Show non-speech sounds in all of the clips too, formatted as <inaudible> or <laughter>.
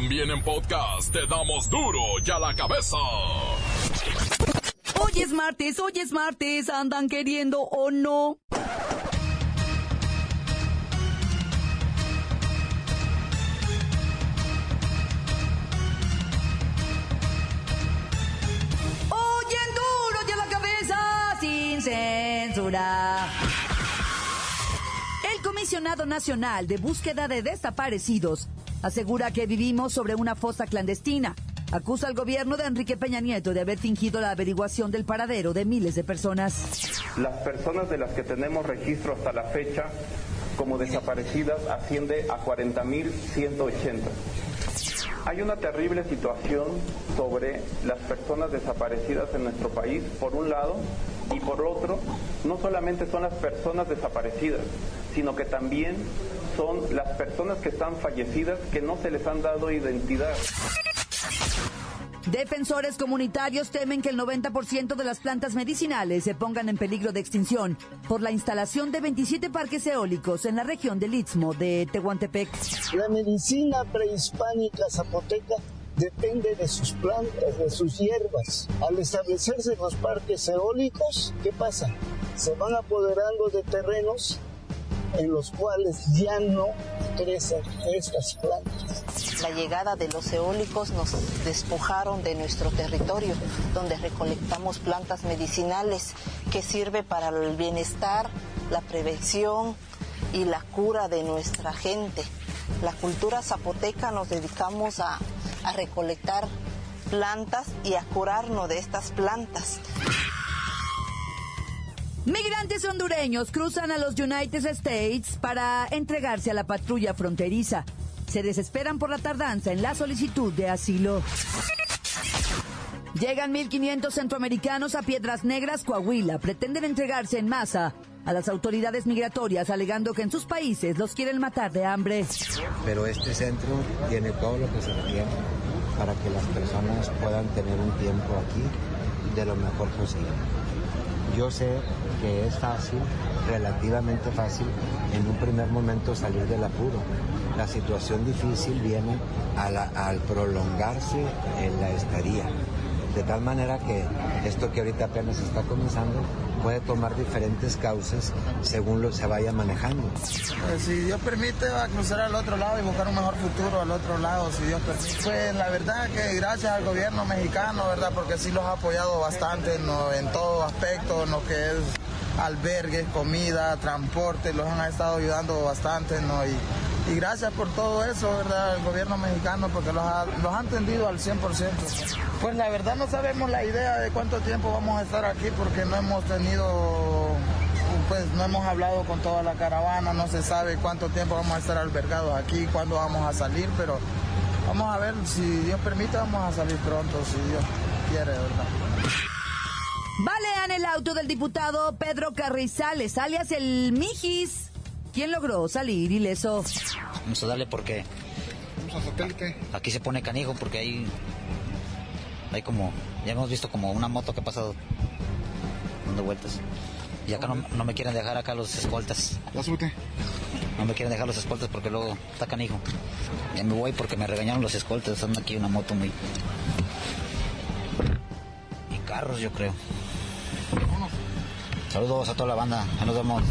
También en podcast te damos duro y a la cabeza. Hoy es martes, hoy es martes, andan queriendo o no. Oyen duro y a la cabeza sin censura. El comisionado nacional de búsqueda de desaparecidos asegura que vivimos sobre una fosa clandestina. Acusa al gobierno de Enrique Peña Nieto de haber fingido la averiguación del paradero de miles de personas. Las personas de las que tenemos registro hasta la fecha como desaparecidas asciende a 40.180. Hay una terrible situación sobre las personas desaparecidas en nuestro país, por un lado, y por otro, no solamente son las personas desaparecidas, sino que también son las personas que están fallecidas que no se les han dado identidad. Defensores comunitarios temen que el 90% de las plantas medicinales se pongan en peligro de extinción por la instalación de 27 parques eólicos en la región del Istmo de Tehuantepec. La medicina prehispánica zapoteca depende de sus plantas, de sus hierbas. Al establecerse los parques eólicos, ¿qué pasa? Se van apoderando de terrenos en los cuales ya no crecen estas plantas. La llegada de los eólicos nos despojaron de nuestro territorio, donde recolectamos plantas medicinales que sirve para el bienestar, la prevención y la cura de nuestra gente. La cultura zapoteca nos dedicamos a, a recolectar plantas y a curarnos de estas plantas. Migrantes hondureños cruzan a los United States para entregarse a la patrulla fronteriza. Se desesperan por la tardanza en la solicitud de asilo. Llegan 1.500 centroamericanos a Piedras Negras, Coahuila. Pretenden entregarse en masa a las autoridades migratorias, alegando que en sus países los quieren matar de hambre. Pero este centro tiene todo lo que se requiere para que las personas puedan tener un tiempo aquí de lo mejor posible. Yo sé que es fácil, relativamente fácil, en un primer momento salir del apuro. La situación difícil viene al prolongarse en la estadía. De tal manera que esto que ahorita apenas está comenzando puede tomar diferentes causas según lo se vaya manejando. Pues, si Dios permite, va a cruzar al otro lado y buscar un mejor futuro al otro lado, si Dios permite. Pues la verdad que gracias al gobierno mexicano, ¿verdad? Porque sí los ha apoyado bastante ¿no? en todo aspecto, en lo que es albergues, comida, transporte, los han estado ayudando bastante, ¿no? Y, y gracias por todo eso, ¿verdad? El gobierno mexicano, porque los ha, los ha entendido al 100%. Pues la verdad no sabemos la idea de cuánto tiempo vamos a estar aquí, porque no hemos tenido pues no hemos hablado con toda la caravana, no se sabe cuánto tiempo vamos a estar albergados aquí, cuándo vamos a salir, pero vamos a ver, si Dios permite, vamos a salir pronto, si Dios quiere, ¿verdad? Balean el auto del diputado Pedro Carrizales, alias el Mijis. ¿Quién logró salir ileso? Vamos a darle porque Vamos a satélite. aquí se pone canijo porque hay hay como ya hemos visto como una moto que ha pasado dando vueltas. Y acá no, no me quieren dejar acá los escoltas. Ya súbete. no me quieren dejar los escoltas porque luego está canijo. Ya me voy porque me regañaron los escoltas. Anda aquí una moto muy y carros yo creo. Saludos a toda la banda. Ya nos vemos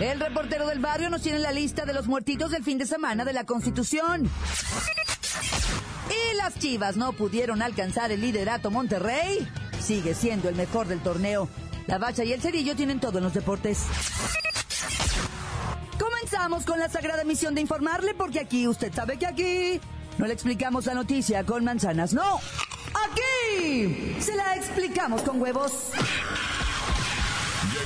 El reportero del barrio nos tiene la lista de los muertitos del fin de semana de la Constitución. Y las Chivas no pudieron alcanzar el liderato Monterrey. Sigue siendo el mejor del torneo. La Bacha y el Cerillo tienen todo en los deportes. Comenzamos con la sagrada misión de informarle porque aquí, usted sabe que aquí no le explicamos la noticia con manzanas, no. Aquí se la explicamos con huevos.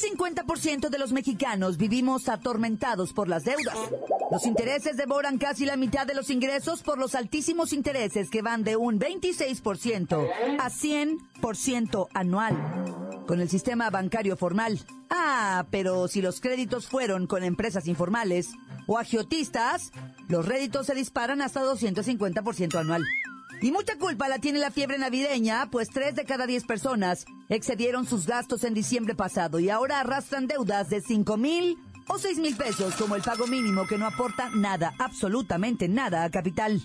50% de los mexicanos vivimos atormentados por las deudas. Los intereses devoran casi la mitad de los ingresos por los altísimos intereses que van de un 26% a 100% anual. Con el sistema bancario formal. Ah, pero si los créditos fueron con empresas informales o agiotistas, los réditos se disparan hasta 250% anual. Y mucha culpa la tiene la fiebre navideña, pues tres de cada diez personas excedieron sus gastos en diciembre pasado y ahora arrastran deudas de 5 mil o 6 mil pesos como el pago mínimo que no aporta nada, absolutamente nada a capital.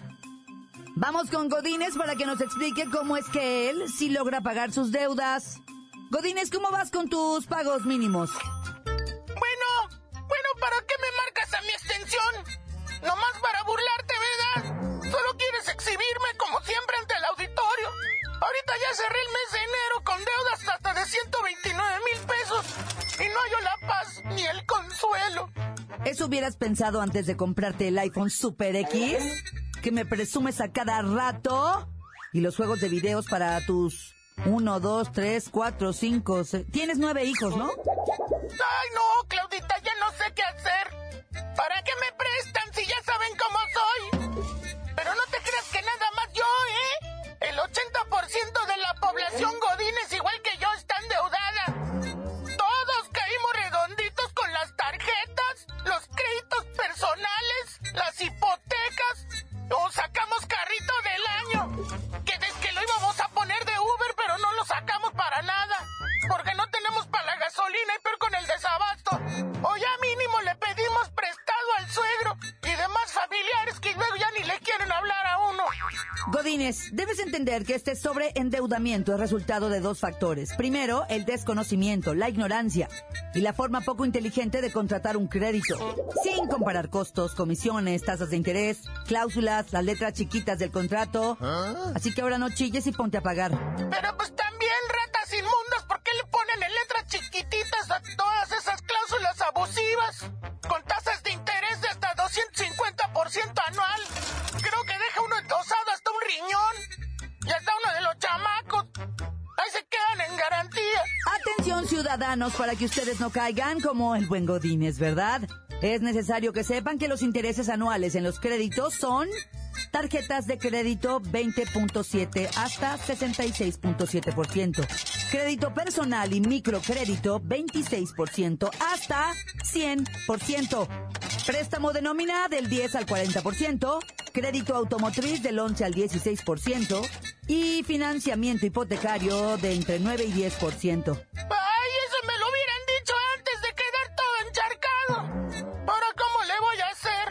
Vamos con Godínez para que nos explique cómo es que él sí logra pagar sus deudas. Godínez, ¿cómo vas con tus pagos mínimos? ¿Eso hubieras pensado antes de comprarte el iPhone Super X? Que me presumes a cada rato. Y los juegos de videos para tus 1, 2, 3, 4, 5... Tienes nueve hijos, ¿no? Ay, no, Claudita, ya no sé qué hacer. Sobreendeudamiento es resultado de dos factores. Primero, el desconocimiento, la ignorancia y la forma poco inteligente de contratar un crédito, sin comparar costos, comisiones, tasas de interés, cláusulas, las letras chiquitas del contrato. Así que ahora no chilles y ponte a pagar. Pero pues también, ratas inmundas, ¿por qué le ponen en letras chiquititas a todas esas cláusulas abusivas? Con tasas de interés de hasta 250% anual. Creo que deja uno endosado hasta un riñón. Y hasta uno de los chamacos. Ahí se quedan en garantía. Atención ciudadanos para que ustedes no caigan como el buen Godínez, ¿verdad? Es necesario que sepan que los intereses anuales en los créditos son tarjetas de crédito 20.7 hasta 66.7%, crédito personal y microcrédito 26% hasta 100%, préstamo de nómina del 10 al 40%, crédito automotriz del 11 al 16% y financiamiento hipotecario de entre 9 y 10%. ¡Ay, eso me lo hubieran dicho antes de quedar todo encharcado! ¿Ahora cómo le voy a hacer?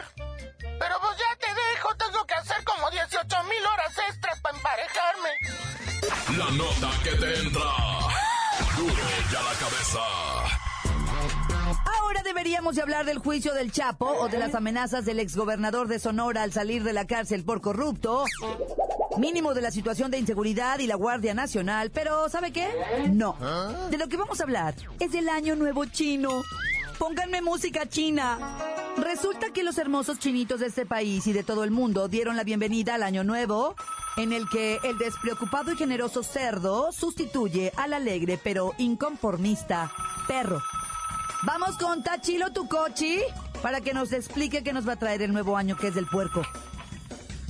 Pero pues ya te dejo, tengo que hacer como 18 mil horas extras para emparejarme. La nota que te entra. Duro ya la cabeza. Deberíamos de hablar del juicio del Chapo o de las amenazas del exgobernador de Sonora al salir de la cárcel por corrupto. Mínimo de la situación de inseguridad y la Guardia Nacional, pero ¿sabe qué? No. De lo que vamos a hablar es del Año Nuevo Chino. Pónganme música china. Resulta que los hermosos chinitos de este país y de todo el mundo dieron la bienvenida al Año Nuevo, en el que el despreocupado y generoso cerdo sustituye al alegre pero inconformista perro. Vamos con Tachilo Tucochi para que nos explique qué nos va a traer el nuevo año que es del puerco.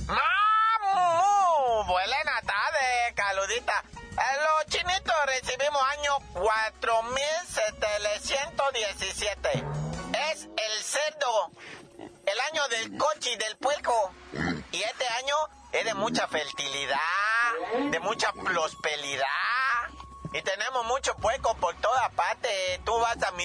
¡Mamu! Buena tarde, caludita. Eh, Los chinitos recibimos año 4717. Es el cerdo, el año del coche y del puerco. Y este año es de mucha fertilidad, de mucha prosperidad. Y tenemos mucho puerco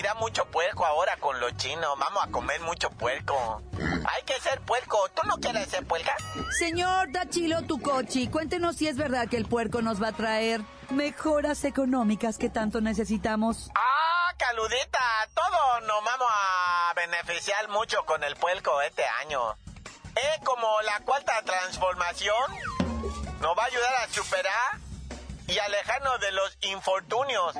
vas a mirar mucho puerco ahora con los chinos. Vamos a comer mucho puerco. Hay que ser puerco. ¿Tú no quieres ser puerca? Señor Tachilo Tucochi, cuéntenos si es verdad que el puerco nos va a traer mejoras económicas que tanto necesitamos. Ah, caludita. Todos nos vamos a beneficiar mucho con el puerco este año. Es como la cuarta transformación. Nos va a ayudar a superar y alejarnos de los infortunios.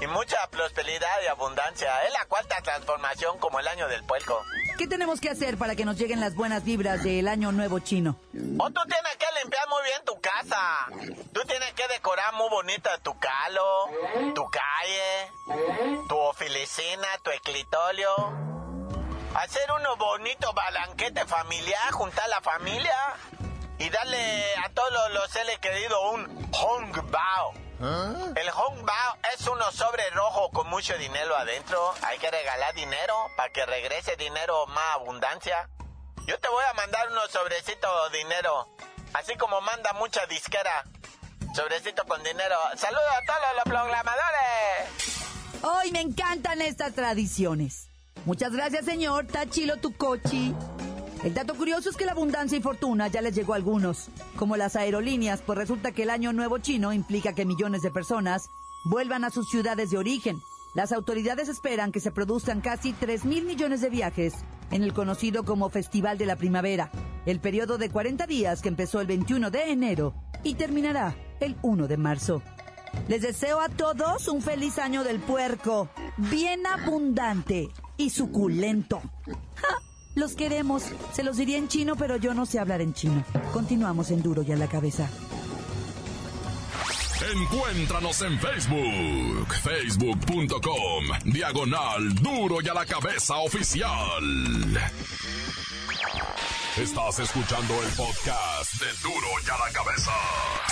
Y mucha prosperidad y abundancia. Es la cuarta transformación como el año del puerco. ¿Qué tenemos que hacer para que nos lleguen las buenas vibras del año nuevo chino? O tú tienes que limpiar muy bien tu casa. Tú tienes que decorar muy bonita tu calo, tu calle, tu oficina, tu escritorio. Hacer unos bonitos balanquete familiar, juntar la familia y darle a todos los, seres queridos un Hong Bao. El Hong Bao es unos sobre rojo con mucho dinero adentro. Hay que regalar dinero para que regrese dinero más abundancia. Yo te voy a mandar unos sobrecitos de dinero, así como manda mucha disquera. Sobrecito con dinero. Saludos a todos los programadores. Hoy me encantan estas tradiciones. Muchas gracias, señor Tachilo Tucochi. El dato curioso es que la abundancia y fortuna ya les llegó a algunos, como las aerolíneas, pues resulta que el año nuevo chino implica que millones de personas vuelvan a sus ciudades de origen. Las autoridades esperan que se produzcan casi 3 mil millones de viajes en el conocido como Festival de la Primavera, el periodo de 40 días que empezó el 21 de enero y terminará el 1 de marzo. Les deseo a todos un feliz año del puerco, bien abundante y suculento. ¡Ja! Los queremos. Se los diría en chino, pero yo no sé hablar en chino. Continuamos en Duro y a la cabeza. Encuéntranos en Facebook, facebook.com, diagonal duro y a la cabeza oficial. Estás escuchando el podcast de Duro y a la cabeza.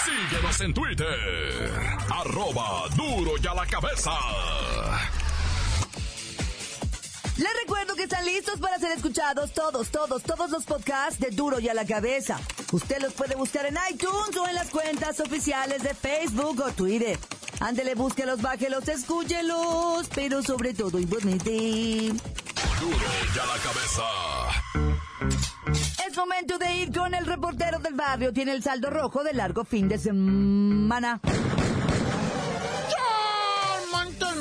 Síguenos en Twitter, arroba duro y a la cabeza. Les recuerdo que están listos para ser escuchados todos, todos, todos los podcasts de Duro y a la cabeza. Usted los puede buscar en iTunes o en las cuentas oficiales de Facebook o Twitter. Ándele, búsquelos, bájelos, escúchelos, pero sobre todo importante. Duro y a la cabeza. Es momento de ir con el reportero del barrio. Tiene el saldo rojo de largo fin de semana.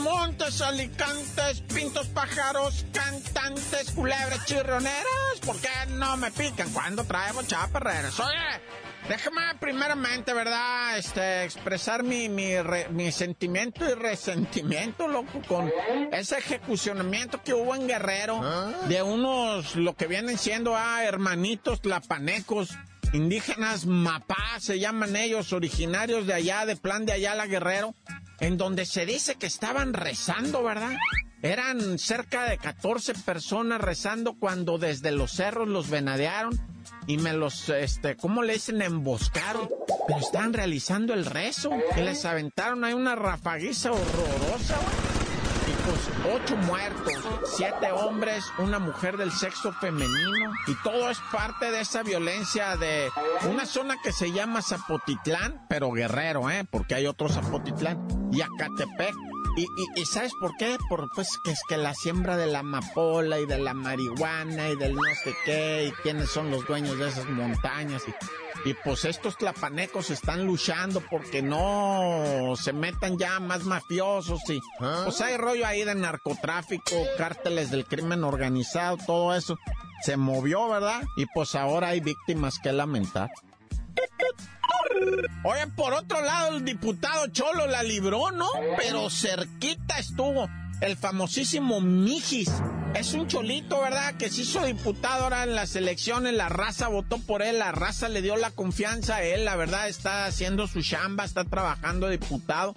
Montes, alicantes, pintos, pájaros, cantantes, culebras, chirroneras. ¿Por qué no me pican cuando traemos chaparreras? Oye, déjame primeramente, ¿verdad? Este, expresar mi, mi, re- mi sentimiento y resentimiento, loco, con ese ejecucionamiento que hubo en Guerrero de unos, lo que vienen siendo, ah, hermanitos tlapanecos. Indígenas Mapá, se llaman ellos, originarios de allá, de Plan de Ayala Guerrero, en donde se dice que estaban rezando, ¿verdad? Eran cerca de 14 personas rezando cuando desde los cerros los venadearon y me los, este, ¿cómo le dicen? Emboscaron. Pero estaban realizando el rezo y les aventaron ahí una rafaguiza horrorosa, güey. Ocho muertos, siete hombres, una mujer del sexo femenino. Y todo es parte de esa violencia de una zona que se llama Zapotitlán, pero guerrero, ¿eh? Porque hay otro Zapotitlán. Y Acatepec. Y, y, y ¿sabes por qué? Por pues que es que la siembra de la amapola y de la marihuana y del no sé qué, y quiénes son los dueños de esas montañas. Y, y pues estos tlapanecos están luchando porque no se metan ya más mafiosos y pues hay rollo ahí de narcotráfico, cárteles del crimen organizado, todo eso. Se movió, ¿verdad? Y pues ahora hay víctimas que lamentar. Oye, por otro lado, el diputado Cholo la libró, ¿no? Pero cerquita estuvo el famosísimo Mijis. Es un cholito, ¿verdad? Que se hizo diputado ahora en las elecciones, la raza votó por él, la raza le dio la confianza a él, la verdad está haciendo su chamba, está trabajando diputado.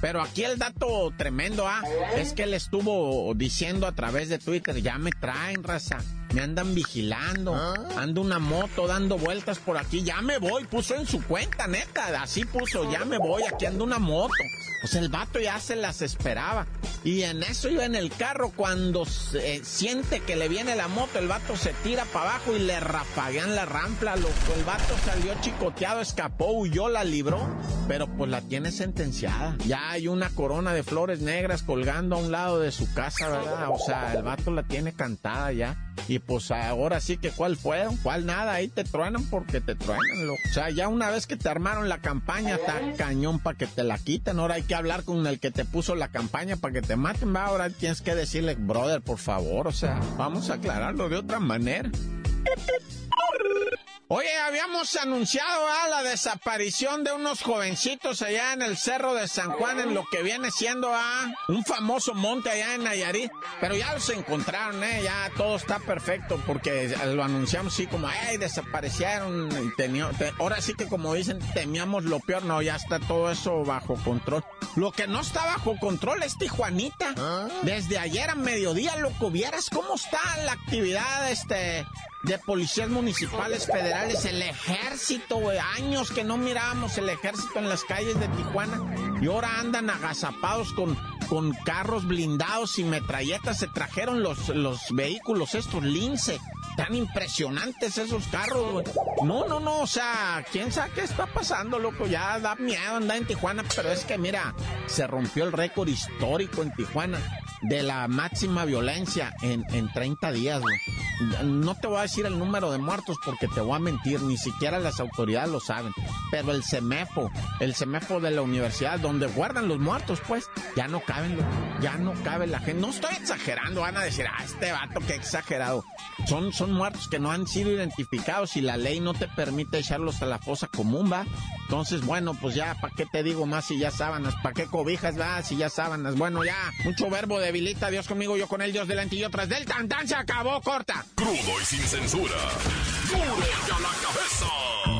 Pero aquí el dato tremendo, ah, es que él estuvo diciendo a través de Twitter, ya me traen, raza, me andan vigilando, ando una moto dando vueltas por aquí, ya me voy, puso en su cuenta, neta, así puso, ya me voy, aquí ando una moto. Pues el vato ya se las esperaba. Y en eso iba en el carro, cuando se- siente que le viene la moto, el vato se tira para abajo y le rafaguean la rampla, loco. El vato salió chicoteado, escapó, huyó, la libró, pero pues la tiene sentenciada. Ya hay una corona de flores negras colgando a un lado de su casa, ¿verdad? O sea, el vato la tiene cantada ya. Y pues ahora sí que cuál fueron, cuál nada, ahí te truenan porque te truenan, loco. O sea, ya una vez que te armaron la campaña, está cañón para que te la quiten. Ahora hay que hablar con el que te puso la campaña para que te maten, va. Ahora tienes que decirle, brother, por favor, o sea, vamos a aclararlo de otra manera. Oye, habíamos anunciado a la desaparición de unos jovencitos allá en el Cerro de San Juan, en lo que viene siendo a un famoso monte allá en Nayarit. Pero ya los encontraron, ¿eh? Ya todo está perfecto porque lo anunciamos así como, ay, desaparecieron. Y ahora sí que como dicen, temíamos lo peor. No, ya está todo eso bajo control. Lo que no está bajo control es Tijuanita. Desde ayer a mediodía, loco, vieras cómo está la actividad, este de policías municipales federales, el ejército, güey. Años que no mirábamos el ejército en las calles de Tijuana. Y ahora andan agazapados con, con carros blindados y metralletas. Se trajeron los, los vehículos estos lince. Tan impresionantes esos carros, güey. No, no, no, o sea, quién sabe qué está pasando, loco. Ya da miedo andar en Tijuana, pero es que mira, se rompió el récord histórico en Tijuana de la máxima violencia en, en 30 días, güey. No te voy a decir el número de muertos porque te voy a mentir, ni siquiera las autoridades lo saben. Pero el CEMEFO, el CEMEFO de la universidad, donde guardan los muertos, pues, ya no caben, ya no cabe la gente. No estoy exagerando, van a decir, ah, este vato, qué exagerado. Son, son muertos que no han sido identificados y la ley no te permite echarlos a la fosa común, va. Entonces, bueno, pues ya, ¿para qué te digo más si ya sábanas? ¿Para qué cobijas, va? Si ya sábanas. Bueno, ya, mucho verbo debilita, Dios conmigo, yo con él, Dios delante y yo tras del tan se acabó, corta. Crudo y sin censura. ¡Duro y a la cabeza!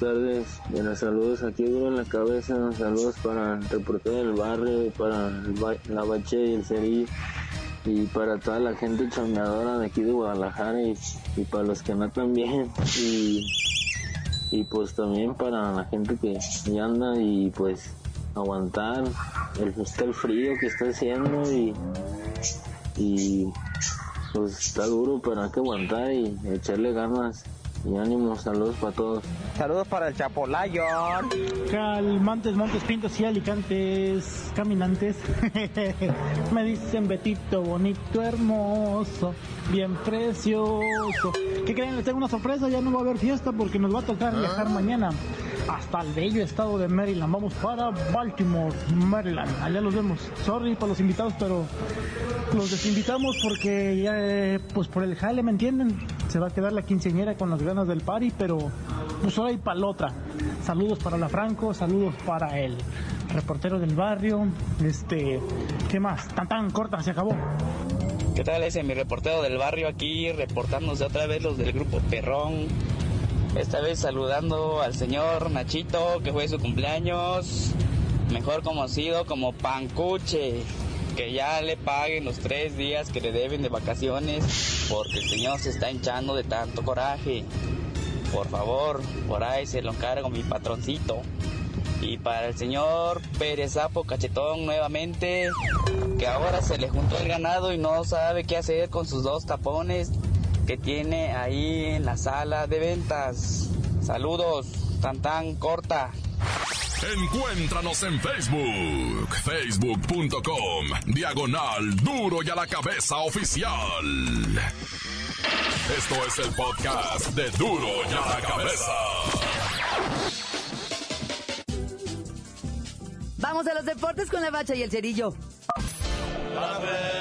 Tardes, buenos saludos aquí duro en la cabeza, saludos para el reportero del barrio, para el ba- la bache y el cerillo y para toda la gente chambeadora de aquí de Guadalajara y, y para los que no también y, y pues también para la gente que ya anda y pues aguantar el, está el frío que está haciendo y, y pues está duro pero hay que aguantar y echarle ganas y ánimo, saludos para todos. Saludos para el Chapolayo. Calmantes, montes, pintos y alicantes, caminantes. <laughs> Me dicen Betito, bonito, hermoso, bien precioso. ¿Qué creen? Les tengo una sorpresa, ya no va a haber fiesta porque nos va a tocar viajar mañana hasta el bello estado de Maryland. Vamos para Baltimore, Maryland. Allá los vemos. Sorry para los invitados, pero los desinvitamos porque ya, eh, pues por el jale, ¿me entienden? Se va a quedar la quinceañera con las ganas del party, pero pues ahora y para la otra. Saludos para la Franco, saludos para el reportero del barrio. Este, ¿qué más? Tan tan corta, se acabó. ¿Qué tal ese mi reportero del barrio aquí reportándose otra vez los del grupo Perrón? Esta vez saludando al señor Nachito que fue su cumpleaños, mejor conocido como Pancuche, que ya le paguen los tres días que le deben de vacaciones porque el señor se está hinchando de tanto coraje. Por favor, por ahí se lo encargo mi patroncito. Y para el señor Pérez Sapo Cachetón nuevamente, que ahora se le juntó el ganado y no sabe qué hacer con sus dos tapones que tiene ahí en la sala de ventas. Saludos, tan tan corta. Encuéntranos en Facebook, facebook.com, diagonal duro y a la cabeza oficial. Esto es el podcast de duro y a la cabeza. Vamos a los deportes con la bacha y el cerillo. ¡La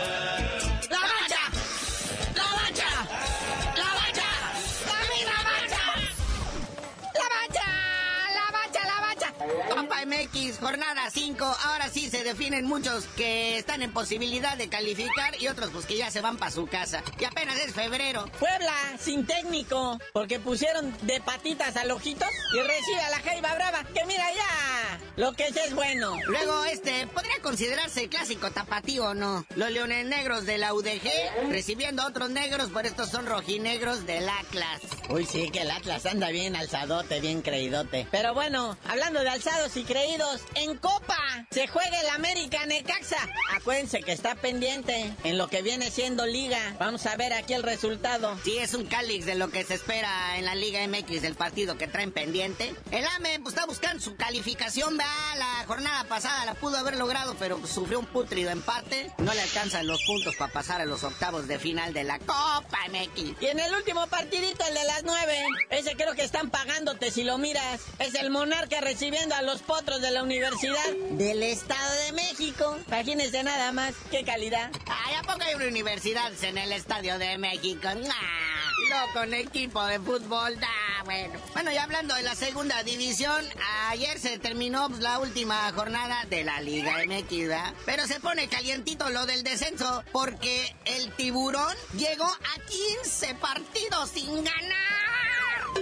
Jornada 5. Ahora sí se definen muchos que están en posibilidad de calificar y otros pues que ya se van para su casa. Y apenas es febrero. Puebla, sin técnico, porque pusieron de patitas al ojito y recibe a la Jaiba Brava, que mira ya, lo que es es bueno. Luego, este, podría considerarse clásico tapatío o no. Los leones negros de la UDG recibiendo a otros negros, por estos son rojinegros del Atlas. Uy, sí, que el Atlas anda bien alzadote, bien creídote. Pero bueno, hablando de alzados y creídos, En Copa se juega el América Necaxa. Acuérdense que está pendiente en lo que viene siendo Liga. Vamos a ver aquí el resultado. Sí, es un cálix de lo que se espera en la Liga MX del partido que traen pendiente. El AME pues, está buscando su calificación, vea, la jornada pasada la pudo haber logrado, pero pues, sufrió un putrido empate. No le alcanzan los puntos para pasar a los octavos de final de la Copa MX. Y en el último partidito, el de las nueve, ese creo que están pagándote si lo miras. Es el Monarca recibiendo a los potros de la Universidad del Estado de México. Imagínense nada más, qué calidad. Ay, ¿a poco hay una universidad en el Estadio de México? Luego con equipo de fútbol, ¡ah! bueno. Bueno, y hablando de la segunda división, ayer se terminó pues, la última jornada de la Liga MX, ¿verdad? Pero se pone calientito lo del descenso porque el tiburón llegó a 15 partidos sin ganar.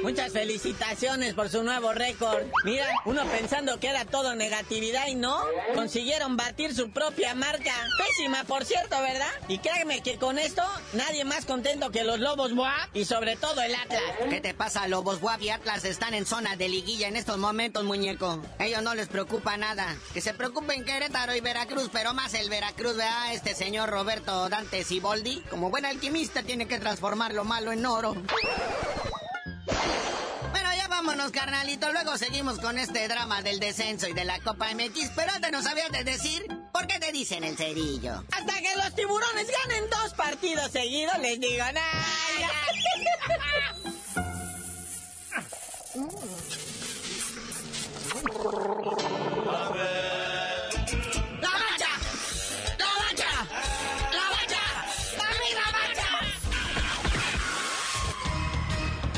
Muchas felicitaciones por su nuevo récord. Mira, uno pensando que era todo negatividad y no, consiguieron batir su propia marca. Pésima, por cierto, ¿verdad? Y créeme que con esto nadie más contento que los Lobos WAP y sobre todo el Atlas. ¿Qué te pasa? Lobos WAP y Atlas están en zona de liguilla en estos momentos, muñeco. Ellos no les preocupa nada. Que se preocupen Querétaro y Veracruz, pero más el Veracruz, ¿verdad? Este señor Roberto Dante Siboldi, como buen alquimista, tiene que transformar lo malo en oro. Bueno, ya vámonos, carnalito. Luego seguimos con este drama del descenso y de la Copa MX. Pero antes nos sabías de decir por qué te dicen el cerillo. Hasta que los tiburones ganen dos partidos seguidos, les digo nada. <laughs> <laughs>